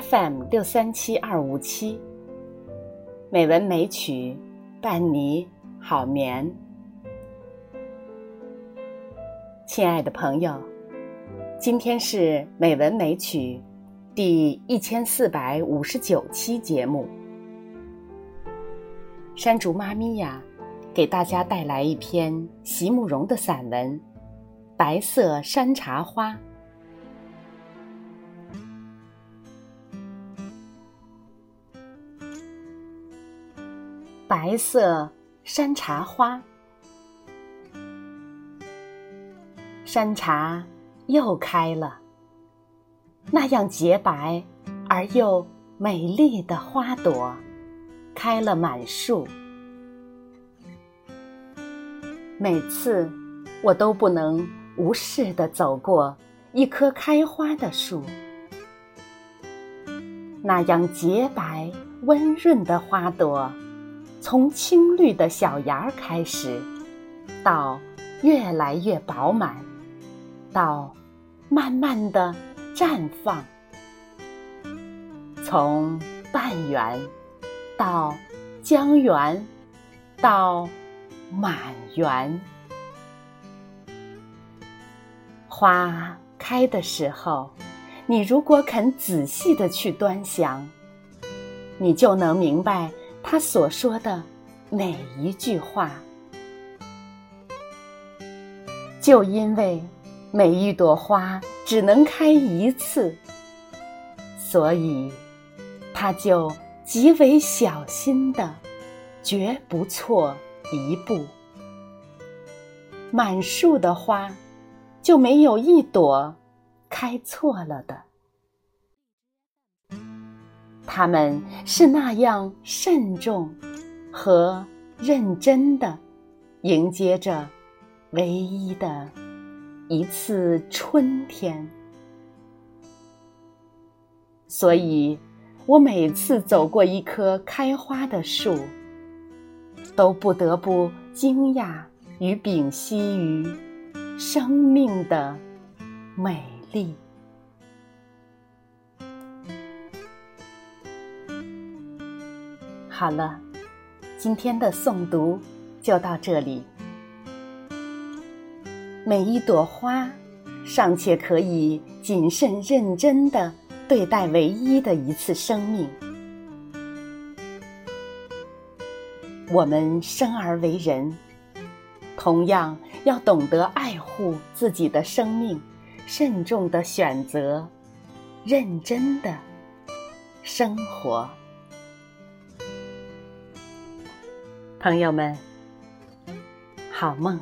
FM 六三七二五七，美文美曲伴你好眠。亲爱的朋友，今天是美文美曲第一千四百五十九期节目。山竹妈咪呀，给大家带来一篇席慕容的散文《白色山茶花》。白色山茶花，山茶又开了。那样洁白而又美丽的花朵，开了满树。每次我都不能无视的走过一棵开花的树，那样洁白温润的花朵。从青绿的小芽开始，到越来越饱满，到慢慢的绽放；从半圆到将圆，到满圆。花开的时候，你如果肯仔细的去端详，你就能明白。他所说的每一句话，就因为每一朵花只能开一次，所以他就极为小心的，绝不错一步。满树的花，就没有一朵开错了的。他们是那样慎重和认真的迎接着唯一的一次春天，所以我每次走过一棵开花的树，都不得不惊讶与屏息于生命的美丽。好了，今天的诵读就到这里。每一朵花，尚且可以谨慎认真的对待唯一的一次生命。我们生而为人，同样要懂得爱护自己的生命，慎重的选择，认真的生活。朋友们，好梦。